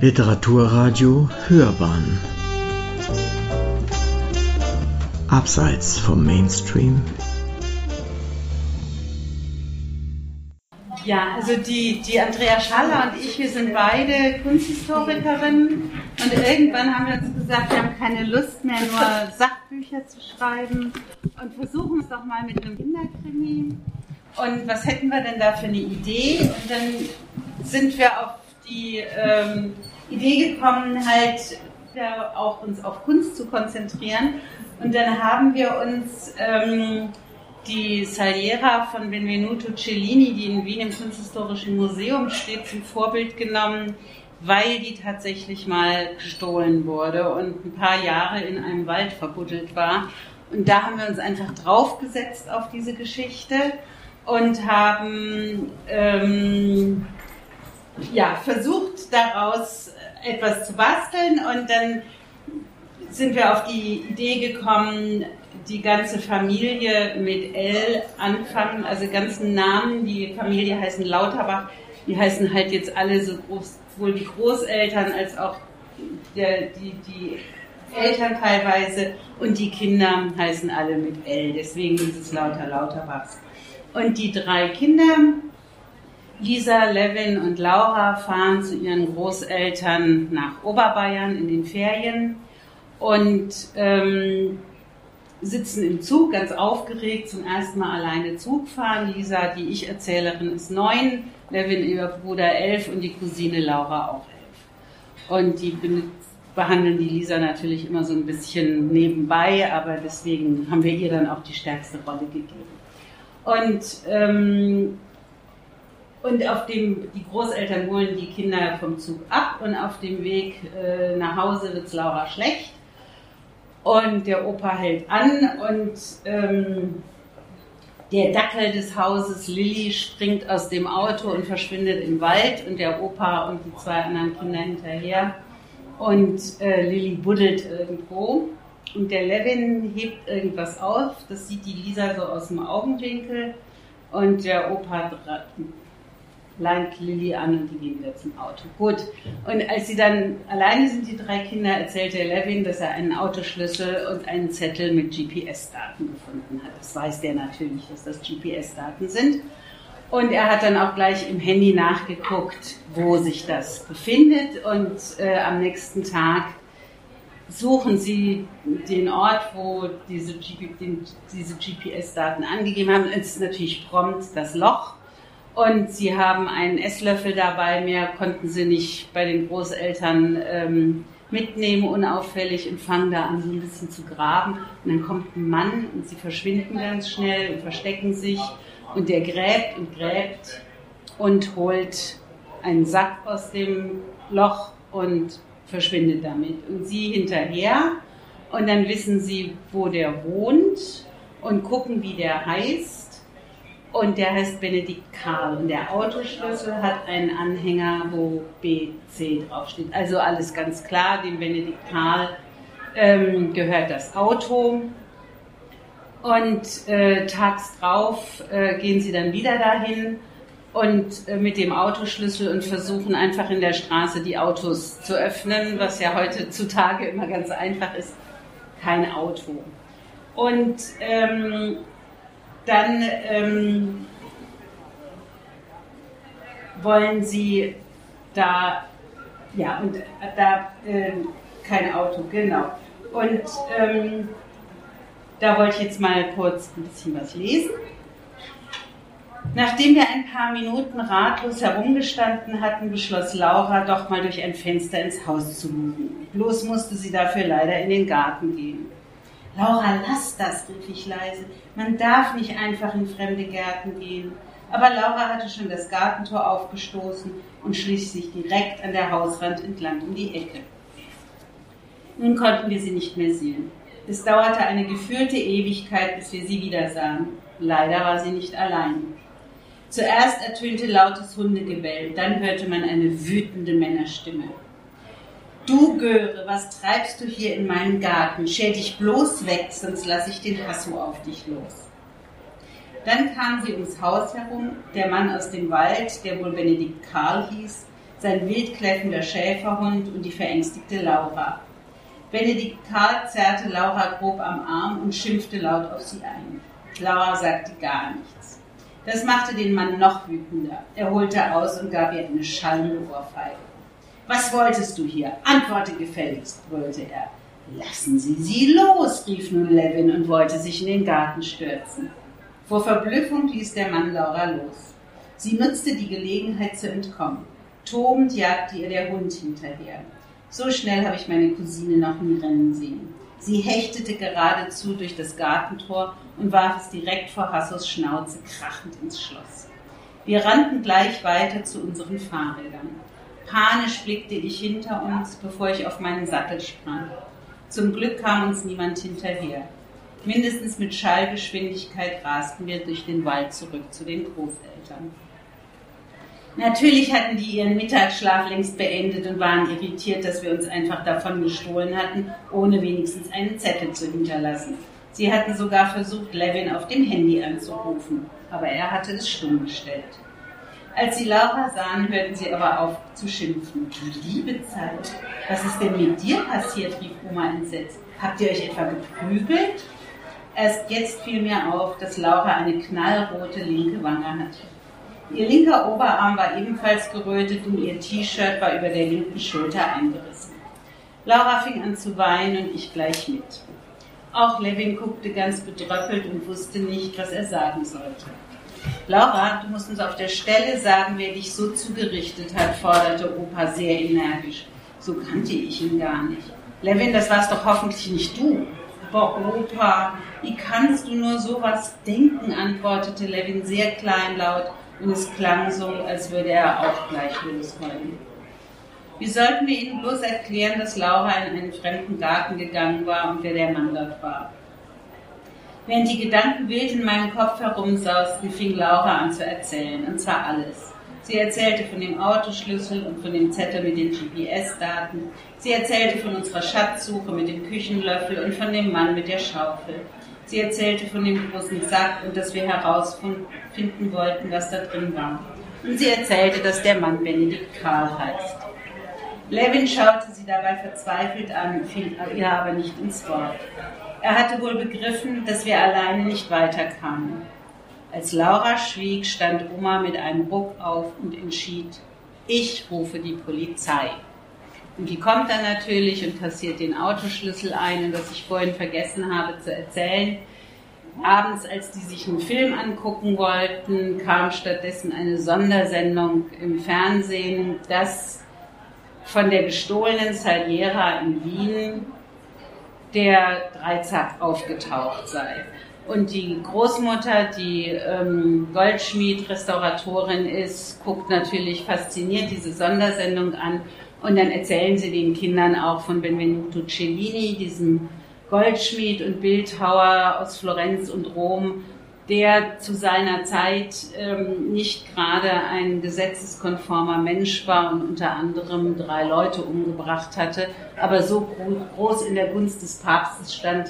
Literaturradio Hörbahn Abseits vom Mainstream Ja, also die, die Andrea Schaller und ich, wir sind beide Kunsthistorikerinnen und irgendwann haben wir uns gesagt, wir haben keine Lust mehr, nur Sachbücher zu schreiben und versuchen es doch mal mit einem Kinderkrimi. Und was hätten wir denn da für eine Idee? Und dann sind wir auf die ähm, Idee gekommen, halt auch uns auf Kunst zu konzentrieren. Und dann haben wir uns ähm, die Saliera von Benvenuto Cellini, die in Wien im Kunsthistorischen Museum steht, zum Vorbild genommen, weil die tatsächlich mal gestohlen wurde und ein paar Jahre in einem Wald verbuddelt war. Und da haben wir uns einfach draufgesetzt auf diese Geschichte und haben ähm, ja, versucht, daraus etwas zu basteln und dann sind wir auf die Idee gekommen, die ganze Familie mit L anfangen, also ganzen Namen, die Familie heißen Lauterbach, die heißen halt jetzt alle so groß, sowohl die Großeltern als auch der, die, die Eltern teilweise und die Kinder heißen alle mit L, deswegen dieses Lauter Lauterbachs. Und die drei Kinder, Lisa, Levin und Laura, fahren zu ihren Großeltern nach Oberbayern in den Ferien und ähm, sitzen im Zug, ganz aufgeregt, zum ersten Mal alleine Zug fahren. Lisa, die Ich-Erzählerin, ist neun, Levin, ihr Bruder, elf und die Cousine Laura auch elf. Und die behandeln die Lisa natürlich immer so ein bisschen nebenbei, aber deswegen haben wir ihr dann auch die stärkste Rolle gegeben. Und, ähm, und auf dem, die Großeltern holen die Kinder vom Zug ab und auf dem Weg äh, nach Hause wird es Laura schlecht und der Opa hält an und ähm, der Dackel des Hauses Lilly springt aus dem Auto und verschwindet im Wald und der Opa und die zwei anderen Kinder hinterher. Und äh, Lilly buddelt irgendwo und der Levin hebt irgendwas auf. Das sieht die Lisa so aus dem Augenwinkel und der Opa leint Lilly an und die gehen wieder zum Auto. Gut. Und als sie dann alleine sind, die drei Kinder, erzählt der Levin, dass er einen Autoschlüssel und einen Zettel mit GPS-Daten gefunden hat. Das weiß der natürlich, dass das GPS-Daten sind. Und er hat dann auch gleich im Handy nachgeguckt, wo sich das befindet. Und äh, am nächsten Tag suchen sie den Ort, wo diese, diese GPS-Daten angegeben haben. Es ist natürlich prompt das Loch und sie haben einen Esslöffel dabei, mehr konnten sie nicht bei den Großeltern ähm, mitnehmen, unauffällig, und fangen da an, so ein bisschen zu graben. Und dann kommt ein Mann und sie verschwinden ganz schnell und verstecken sich. Und der gräbt und gräbt und holt einen Sack aus dem Loch und verschwindet damit. Und sie hinterher. Und dann wissen sie, wo der wohnt und gucken, wie der heißt und der heißt Benedikt Karl. Und der Autoschlüssel hat einen Anhänger, wo BC draufsteht. Also alles ganz klar, dem Benedikt Karl ähm, gehört das Auto. Und äh, tags drauf äh, gehen sie dann wieder dahin und äh, mit dem Autoschlüssel und versuchen einfach in der Straße die Autos zu öffnen, was ja heutzutage immer ganz einfach ist. Kein Auto. Und ähm, dann ähm, wollen sie da, ja, und da äh, kein Auto, genau. Und ähm, da wollte ich jetzt mal kurz ein bisschen was lesen. Nachdem wir ein paar Minuten ratlos herumgestanden hatten, beschloss Laura, doch mal durch ein Fenster ins Haus zu lugen. Bloß musste sie dafür leider in den Garten gehen. Laura, lass das, rief ich leise. Man darf nicht einfach in fremde Gärten gehen. Aber Laura hatte schon das Gartentor aufgestoßen und schlich sich direkt an der Hauswand entlang um die Ecke. Nun konnten wir sie nicht mehr sehen. Es dauerte eine gefühlte Ewigkeit, bis wir sie wieder sahen. Leider war sie nicht allein. Zuerst ertönte lautes Hundegebell, dann hörte man eine wütende Männerstimme. Du Göre, was treibst du hier in meinem Garten? Schäl dich bloß weg, sonst lasse ich den Hasso auf dich los. Dann kam sie ums Haus herum, der Mann aus dem Wald, der wohl Benedikt Karl hieß, sein wild kläffender Schäferhund und die verängstigte Laura. Benedikt Karl zerrte Laura grob am Arm und schimpfte laut auf sie ein. Laura sagte gar nichts. Das machte den Mann noch wütender. Er holte aus und gab ihr eine schallende Ohrfeige. Was wolltest du hier? Antworte gefälligst, brüllte er. Lassen Sie sie los, rief nun Levin und wollte sich in den Garten stürzen. Vor Verblüffung ließ der Mann Laura los. Sie nutzte die Gelegenheit zu entkommen. Tobend jagte ihr der Hund hinterher. So schnell habe ich meine Cousine noch nie rennen sehen. Sie hechtete geradezu durch das Gartentor und warf es direkt vor Hassos Schnauze krachend ins Schloss. Wir rannten gleich weiter zu unseren Fahrrädern. Panisch blickte ich hinter uns, bevor ich auf meinen Sattel sprang. Zum Glück kam uns niemand hinterher. Mindestens mit Schallgeschwindigkeit rasten wir durch den Wald zurück zu den Großeltern. Natürlich hatten die ihren Mittagsschlaf längst beendet und waren irritiert, dass wir uns einfach davon gestohlen hatten, ohne wenigstens einen Zettel zu hinterlassen. Sie hatten sogar versucht, Levin auf dem Handy anzurufen, aber er hatte es stumm gestellt. Als sie Laura sahen, hörten sie aber auf zu schimpfen. Liebe Zeit, was ist denn mit dir passiert? rief Oma entsetzt. Habt ihr euch etwa geprügelt? Erst jetzt fiel mir auf, dass Laura eine knallrote linke Wange hatte. Ihr linker Oberarm war ebenfalls gerötet und ihr T-Shirt war über der linken Schulter eingerissen. Laura fing an zu weinen und ich gleich mit. Auch Levin guckte ganz bedröppelt und wusste nicht, was er sagen sollte. Laura, du musst uns auf der Stelle sagen, wer dich so zugerichtet hat, forderte Opa sehr energisch. So kannte ich ihn gar nicht. Levin, das warst doch hoffentlich nicht du. Aber Opa, wie kannst du nur sowas denken, antwortete Levin sehr kleinlaut und es klang so, als würde er auch gleich losheulen. Wie sollten wir ihnen bloß erklären, dass Laura in einen fremden Garten gegangen war und wer der Mann dort war? Während die Gedanken wild in meinem Kopf herumsausten, fing Laura an zu erzählen, und zwar alles. Sie erzählte von dem Autoschlüssel und von dem Zettel mit den GPS-Daten. Sie erzählte von unserer Schatzsuche mit dem Küchenlöffel und von dem Mann mit der Schaufel. Sie erzählte von dem großen Sack und dass wir herausfinden wollten, was da drin war. Und sie erzählte, dass der Mann Benedikt Karl heißt. Levin schaute sie dabei verzweifelt an, fiel ihr aber nicht ins Wort. Er hatte wohl begriffen, dass wir alleine nicht weiterkamen. Als Laura schwieg, stand Oma mit einem Ruck auf und entschied, ich rufe die Polizei. Und die kommt dann natürlich und kassiert den Autoschlüssel ein. Und was ich vorhin vergessen habe zu erzählen, abends, als die sich einen Film angucken wollten, kam stattdessen eine Sondersendung im Fernsehen, dass von der gestohlenen Saliera in Wien der Dreizack aufgetaucht sei. Und die Großmutter, die ähm, Goldschmied-Restauratorin ist, guckt natürlich fasziniert diese Sondersendung an. Und dann erzählen sie den Kindern auch von Benvenuto Cellini, diesem Goldschmied und Bildhauer aus Florenz und Rom, der zu seiner Zeit ähm, nicht gerade ein gesetzeskonformer Mensch war und unter anderem drei Leute umgebracht hatte, aber so groß in der Gunst des Papstes stand,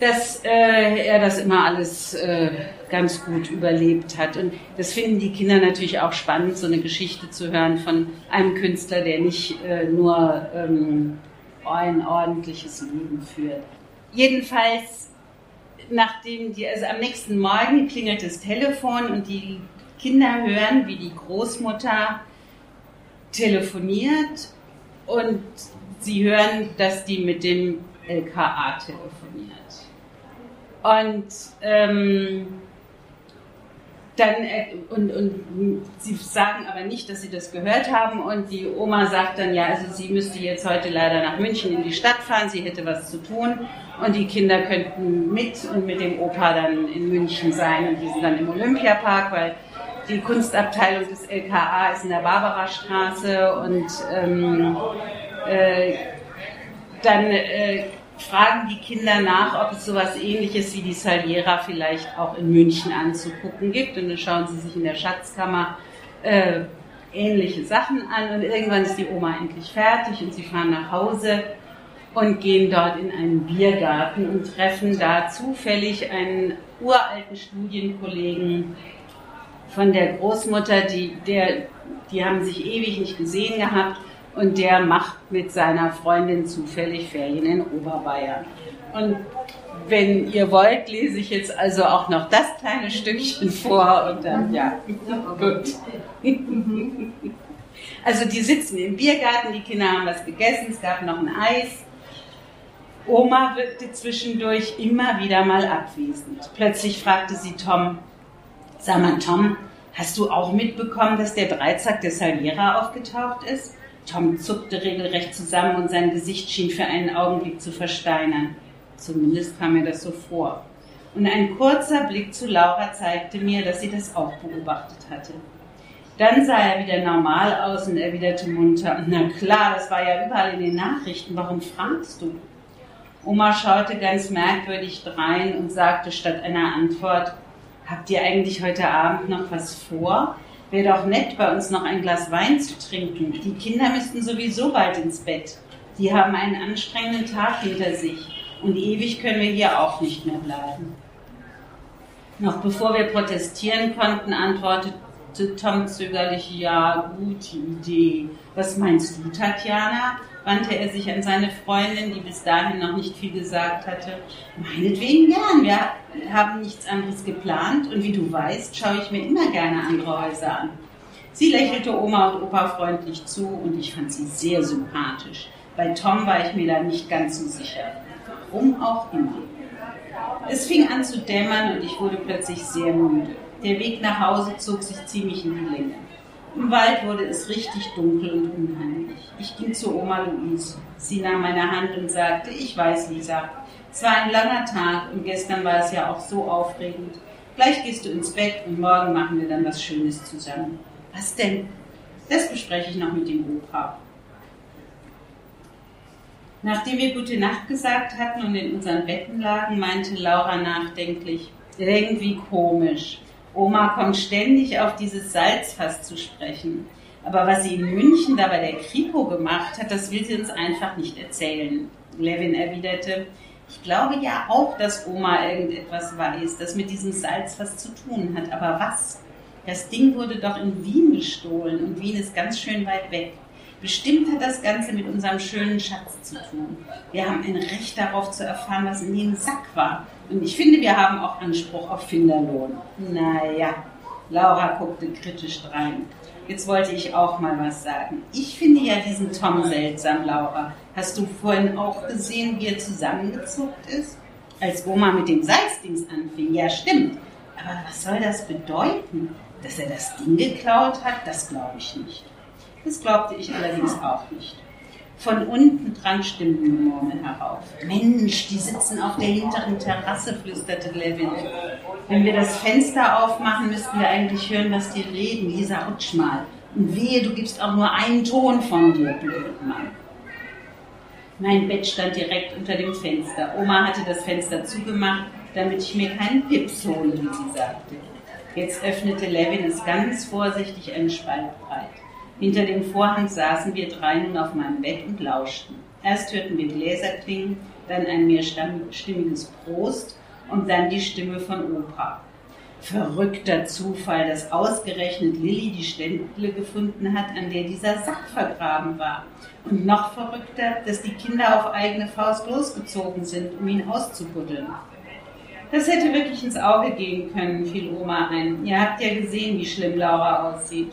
dass äh, er das immer alles äh, ganz gut überlebt hat. Und das finden die Kinder natürlich auch spannend, so eine Geschichte zu hören von einem Künstler, der nicht äh, nur ähm, ein ordentliches Leben führt. Jedenfalls nachdem die, also am nächsten Morgen klingelt das Telefon und die Kinder hören, wie die Großmutter telefoniert und sie hören, dass die mit dem LKA telefoniert. Und ähm, dann äh, und, und sie sagen aber nicht, dass sie das gehört haben. Und die Oma sagt dann ja, also sie müsste jetzt heute leider nach München in die Stadt fahren, sie hätte was zu tun. Und die Kinder könnten mit und mit dem Opa dann in München sein. Und die sind dann im Olympiapark, weil die Kunstabteilung des LKA ist in der Barbarastraße. Und ähm, äh, dann äh, fragen die Kinder nach, ob es sowas ähnliches wie die Saliera vielleicht auch in München anzugucken gibt. Und dann schauen sie sich in der Schatzkammer äh, ähnliche Sachen an. Und irgendwann ist die Oma endlich fertig und sie fahren nach Hause und gehen dort in einen Biergarten und treffen da zufällig einen uralten Studienkollegen von der Großmutter, die, der, Die haben sich ewig nicht gesehen gehabt und der macht mit seiner Freundin zufällig Ferien in Oberbayern. Und wenn ihr wollt, lese ich jetzt also auch noch das kleine Stückchen vor und dann, ja, gut. Also die sitzen im Biergarten, die Kinder haben was gegessen, es gab noch ein Eis. Oma wirkte zwischendurch immer wieder mal abwesend. Plötzlich fragte sie Tom, sag mal Tom, hast du auch mitbekommen, dass der Dreizack der Saliera aufgetaucht ist? Tom zuckte regelrecht zusammen und sein Gesicht schien für einen Augenblick zu versteinern. Zumindest kam mir das so vor. Und ein kurzer Blick zu Laura zeigte mir, dass sie das auch beobachtet hatte. Dann sah er wieder normal aus und erwiderte munter, na klar, das war ja überall in den Nachrichten, warum fragst du? Oma schaute ganz merkwürdig drein und sagte statt einer Antwort, habt ihr eigentlich heute Abend noch was vor? Wäre doch nett, bei uns noch ein Glas Wein zu trinken. Die Kinder müssten sowieso bald ins Bett. Die haben einen anstrengenden Tag hinter sich. Und ewig können wir hier auch nicht mehr bleiben. Noch bevor wir protestieren konnten, antwortete Tom zögerlich, ja, gute Idee. Was meinst du, Tatjana? Wandte er sich an seine Freundin, die bis dahin noch nicht viel gesagt hatte. Meinetwegen gern, wir haben nichts anderes geplant und wie du weißt, schaue ich mir immer gerne andere Häuser an. Sie lächelte Oma und Opa freundlich zu und ich fand sie sehr sympathisch. Bei Tom war ich mir da nicht ganz so sicher. Warum auch immer. Es fing an zu dämmern und ich wurde plötzlich sehr müde. Der Weg nach Hause zog sich ziemlich in die Länge. Im Wald wurde es richtig dunkel und unheimlich. Ich ging zu Oma Louise. Sie nahm meine Hand und sagte, ich weiß, Lisa, es war ein langer Tag und gestern war es ja auch so aufregend. Gleich gehst du ins Bett und morgen machen wir dann was Schönes zusammen. Was denn? Das bespreche ich noch mit dem Opa. Nachdem wir gute Nacht gesagt hatten und in unseren Betten lagen, meinte Laura nachdenklich, irgendwie komisch. Oma kommt ständig auf dieses Salzfass zu sprechen. Aber was sie in München da bei der Kripo gemacht hat, das will sie uns einfach nicht erzählen. Levin erwiderte, ich glaube ja auch, dass Oma irgendetwas weiß, das mit diesem Salzfass zu tun hat. Aber was? Das Ding wurde doch in Wien gestohlen und Wien ist ganz schön weit weg. Bestimmt hat das Ganze mit unserem schönen Schatz zu tun. Wir haben ein Recht darauf zu erfahren, was in dem Sack war. Und ich finde, wir haben auch Anspruch auf Finderlohn. Naja, Laura guckte kritisch rein. Jetzt wollte ich auch mal was sagen. Ich finde ja diesen Tom seltsam, Laura. Hast du vorhin auch gesehen, wie er zusammengezuckt ist? Als Oma mit dem Salzdings anfing. Ja, stimmt. Aber was soll das bedeuten? Dass er das Ding geklaut hat, das glaube ich nicht. Das glaubte ich allerdings auch nicht. Von unten drang Stimmenmurmel herauf. Mensch, die sitzen auf der hinteren Terrasse, flüsterte Levin. Wenn wir das Fenster aufmachen, müssten wir eigentlich hören, was die reden. Lisa, rutsch mal. Und wehe, du gibst auch nur einen Ton von dir, Blödmann. Mein Bett stand direkt unter dem Fenster. Oma hatte das Fenster zugemacht, damit ich mir keinen Pips hole, wie sie sagte. Jetzt öffnete Levin es ganz vorsichtig einen Spalt breit. Hinter dem Vorhang saßen wir drei nun auf meinem Bett und lauschten. Erst hörten wir Gläser klingen, dann ein mehrstimmiges Prost und dann die Stimme von Opa. Verrückter Zufall, dass ausgerechnet Lilly die Stelle gefunden hat, an der dieser Sack vergraben war. Und noch verrückter, dass die Kinder auf eigene Faust losgezogen sind, um ihn auszubuddeln. Das hätte wirklich ins Auge gehen können, fiel Oma ein. Ihr habt ja gesehen, wie schlimm Laura aussieht.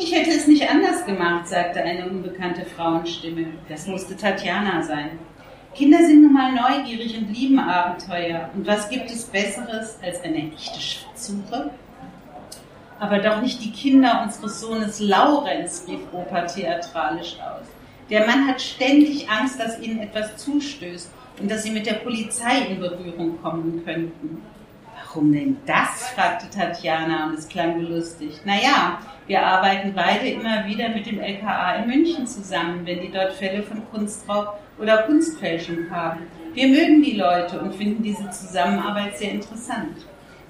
Ich hätte es nicht anders gemacht, sagte eine unbekannte Frauenstimme. Das musste Tatjana sein. Kinder sind nun mal neugierig und lieben Abenteuer. Und was gibt es Besseres als eine echte Schatzsuche? Aber doch nicht die Kinder unseres Sohnes Laurenz, rief Opa theatralisch aus. Der Mann hat ständig Angst, dass ihnen etwas zustößt und dass sie mit der Polizei in Berührung kommen könnten. Warum denn das? fragte Tatjana und es klang belustigt. Naja, wir arbeiten beide immer wieder mit dem LKA in München zusammen, wenn die dort Fälle von Kunstraub oder Kunstfälschung haben. Wir mögen die Leute und finden diese Zusammenarbeit sehr interessant.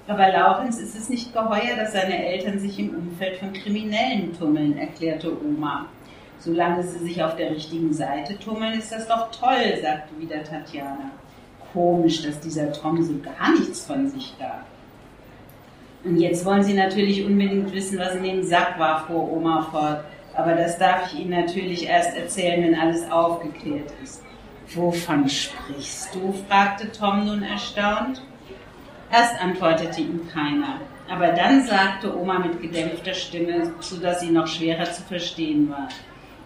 Aber Laurenz ist es nicht geheuer, dass seine Eltern sich im Umfeld von Kriminellen tummeln, erklärte Oma. Solange sie sich auf der richtigen Seite tummeln, ist das doch toll, sagte wieder Tatjana. Komisch, dass dieser Tom so gar nichts von sich gab. Und jetzt wollen Sie natürlich unbedingt wissen, was in dem Sack war, fuhr Oma fort. Aber das darf ich Ihnen natürlich erst erzählen, wenn alles aufgeklärt ist. Wovon sprichst du? fragte Tom nun erstaunt. Erst antwortete ihm keiner. Aber dann sagte Oma mit gedämpfter Stimme, so dass sie noch schwerer zu verstehen war.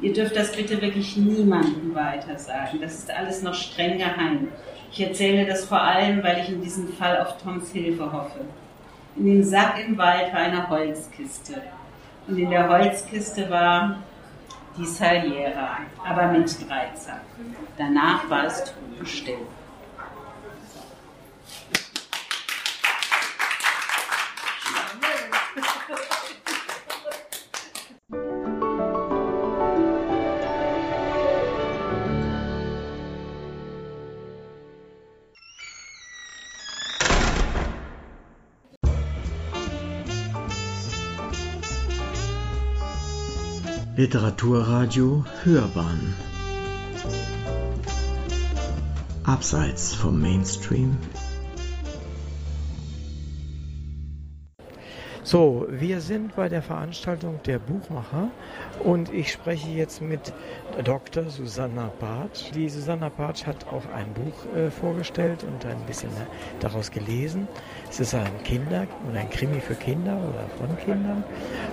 Ihr dürft das bitte wirklich niemandem weiter sagen. Das ist alles noch streng geheim. Ich erzähle das vor allem, weil ich in diesem Fall auf Toms Hilfe hoffe. In dem Sack im Wald war eine Holzkiste. Und in der Holzkiste war die Saliera, aber mit Dreizack. Danach war es totenstill. Literaturradio Hörbahn Abseits vom Mainstream So, wir sind bei der Veranstaltung der Buchmacher und ich spreche jetzt mit Dr. Susanna Bartsch. Die Susanna Bartsch hat auch ein Buch äh, vorgestellt und ein bisschen daraus gelesen. Es ist ein Kinder- und ein Krimi für Kinder oder von Kindern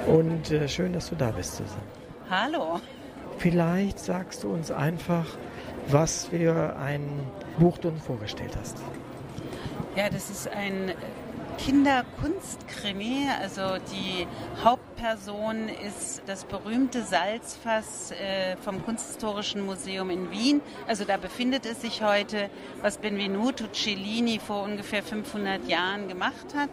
und äh, schön, dass du da bist, Susanna. Hallo. Vielleicht sagst du uns einfach, was für ein Buch du uns vorgestellt hast. Ja, das ist ein Kinderkunstkrimi. Also die Hauptperson ist das berühmte Salzfass äh, vom Kunsthistorischen Museum in Wien. Also da befindet es sich heute, was Benvenuto Cellini vor ungefähr 500 Jahren gemacht hat.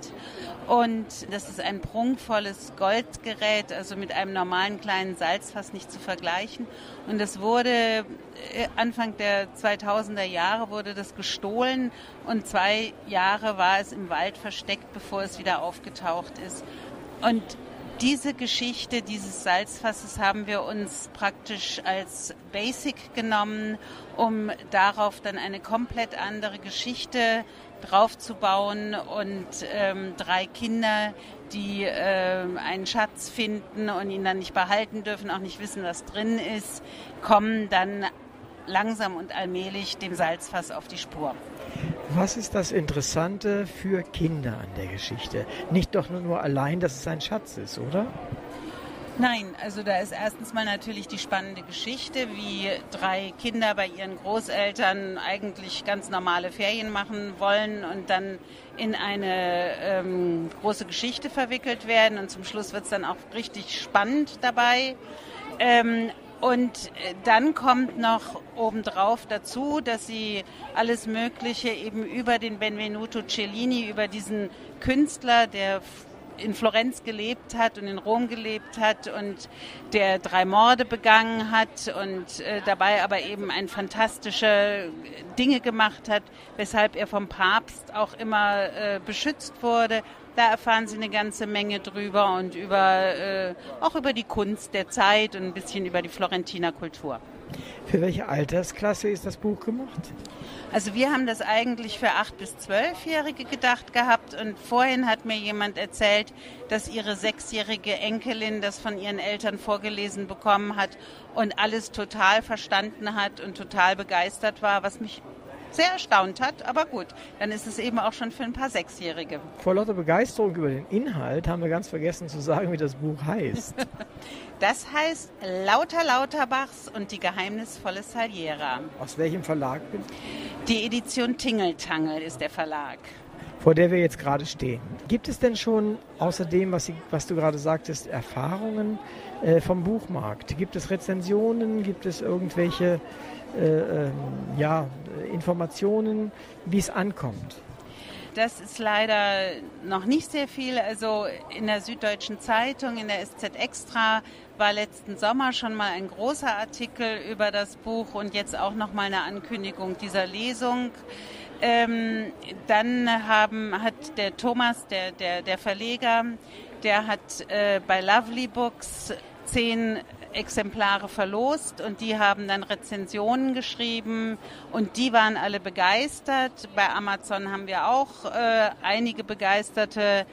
Und das ist ein prunkvolles Goldgerät, also mit einem normalen kleinen Salzfass nicht zu vergleichen. Und das wurde äh, Anfang der 2000er Jahre wurde das gestohlen und zwei Jahre war es im Wald versteckt, bevor es wieder aufgetaucht ist. Und diese Geschichte dieses Salzfasses haben wir uns praktisch als Basic genommen, um darauf dann eine komplett andere Geschichte draufzubauen und ähm, drei Kinder, die äh, einen Schatz finden und ihn dann nicht behalten dürfen, auch nicht wissen, was drin ist, kommen dann langsam und allmählich dem Salzfass auf die Spur. Was ist das Interessante für Kinder an der Geschichte? Nicht doch nur allein, dass es ein Schatz ist, oder? Nein, also da ist erstens mal natürlich die spannende Geschichte, wie drei Kinder bei ihren Großeltern eigentlich ganz normale Ferien machen wollen und dann in eine ähm, große Geschichte verwickelt werden und zum Schluss wird es dann auch richtig spannend dabei. Ähm, und äh, dann kommt noch obendrauf dazu, dass sie alles Mögliche eben über den Benvenuto Cellini, über diesen Künstler, der in Florenz gelebt hat und in Rom gelebt hat und der drei Morde begangen hat und äh, dabei aber eben ein fantastische Dinge gemacht hat, weshalb er vom Papst auch immer äh, beschützt wurde. Da erfahren Sie eine ganze Menge drüber und über, äh, auch über die Kunst der Zeit und ein bisschen über die Florentiner Kultur. Für welche Altersklasse ist das Buch gemacht? Also wir haben das eigentlich für acht bis zwölfjährige gedacht gehabt und vorhin hat mir jemand erzählt, dass ihre sechsjährige Enkelin das von ihren Eltern vorgelesen bekommen hat und alles total verstanden hat und total begeistert war, was mich sehr erstaunt hat. Aber gut, dann ist es eben auch schon für ein paar Sechsjährige. Vor lauter Begeisterung über den Inhalt haben wir ganz vergessen zu sagen, wie das Buch heißt. das heißt Lauter Lauterbachs und die geheimnisvolle Saliera. Aus welchem Verlag? Die Edition Tingeltangel ist der Verlag vor der wir jetzt gerade stehen. Gibt es denn schon außerdem, was, was du gerade sagtest, Erfahrungen äh, vom Buchmarkt? Gibt es Rezensionen? Gibt es irgendwelche äh, ähm, ja, Informationen, wie es ankommt? Das ist leider noch nicht sehr viel. Also in der Süddeutschen Zeitung, in der SZ Extra war letzten Sommer schon mal ein großer Artikel über das Buch und jetzt auch noch mal eine Ankündigung dieser Lesung. Ähm, dann haben, hat der Thomas, der, der, der Verleger, der hat äh, bei Lovely Books zehn Exemplare verlost und die haben dann Rezensionen geschrieben und die waren alle begeistert. Bei Amazon haben wir auch äh, einige begeisterte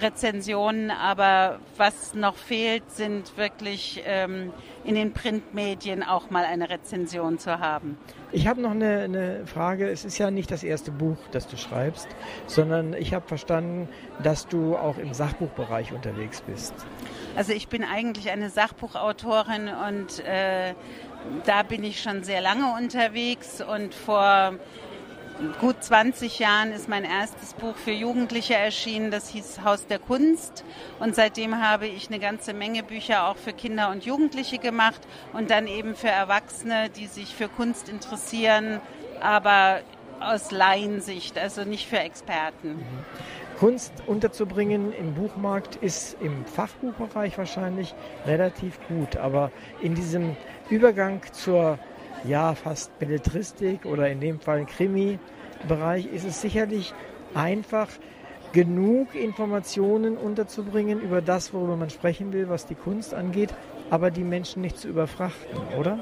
Rezensionen, aber was noch fehlt, sind wirklich ähm, in den Printmedien auch mal eine Rezension zu haben. Ich habe noch eine, eine, Frage. Es ist ja nicht das erste Buch, das du schreibst, sondern ich habe verstanden, dass du auch im Sachbuchbereich unterwegs bist. Also ich bin eigentlich eine Sachbuchautorin und äh, da bin ich schon sehr lange unterwegs und vor gut 20 Jahren ist mein erstes Buch für Jugendliche erschienen, das hieß Haus der Kunst. Und seitdem habe ich eine ganze Menge Bücher auch für Kinder und Jugendliche gemacht und dann eben für Erwachsene, die sich für Kunst interessieren, aber aus Laiensicht, also nicht für Experten. Kunst unterzubringen im Buchmarkt ist im Fachbuchbereich wahrscheinlich relativ gut, aber in diesem Übergang zur ja fast Belletristik oder in dem Fall Krimi-Bereich ist es sicherlich einfach, genug Informationen unterzubringen über das, worüber man sprechen will, was die Kunst angeht, aber die Menschen nicht zu überfrachten, oder?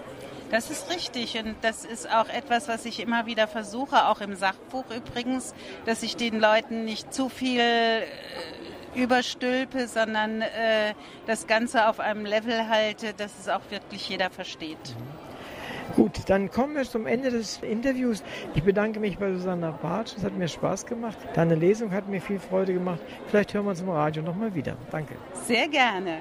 Das ist richtig und das ist auch etwas, was ich immer wieder versuche, auch im Sachbuch übrigens, dass ich den Leuten nicht zu viel äh, überstülpe, sondern äh, das Ganze auf einem Level halte, dass es auch wirklich jeder versteht. Mhm. Gut, dann kommen wir zum Ende des Interviews. Ich bedanke mich bei Susanna Bartsch. Es hat mir Spaß gemacht. Deine Lesung hat mir viel Freude gemacht. Vielleicht hören wir uns im Radio nochmal wieder. Danke. Sehr gerne.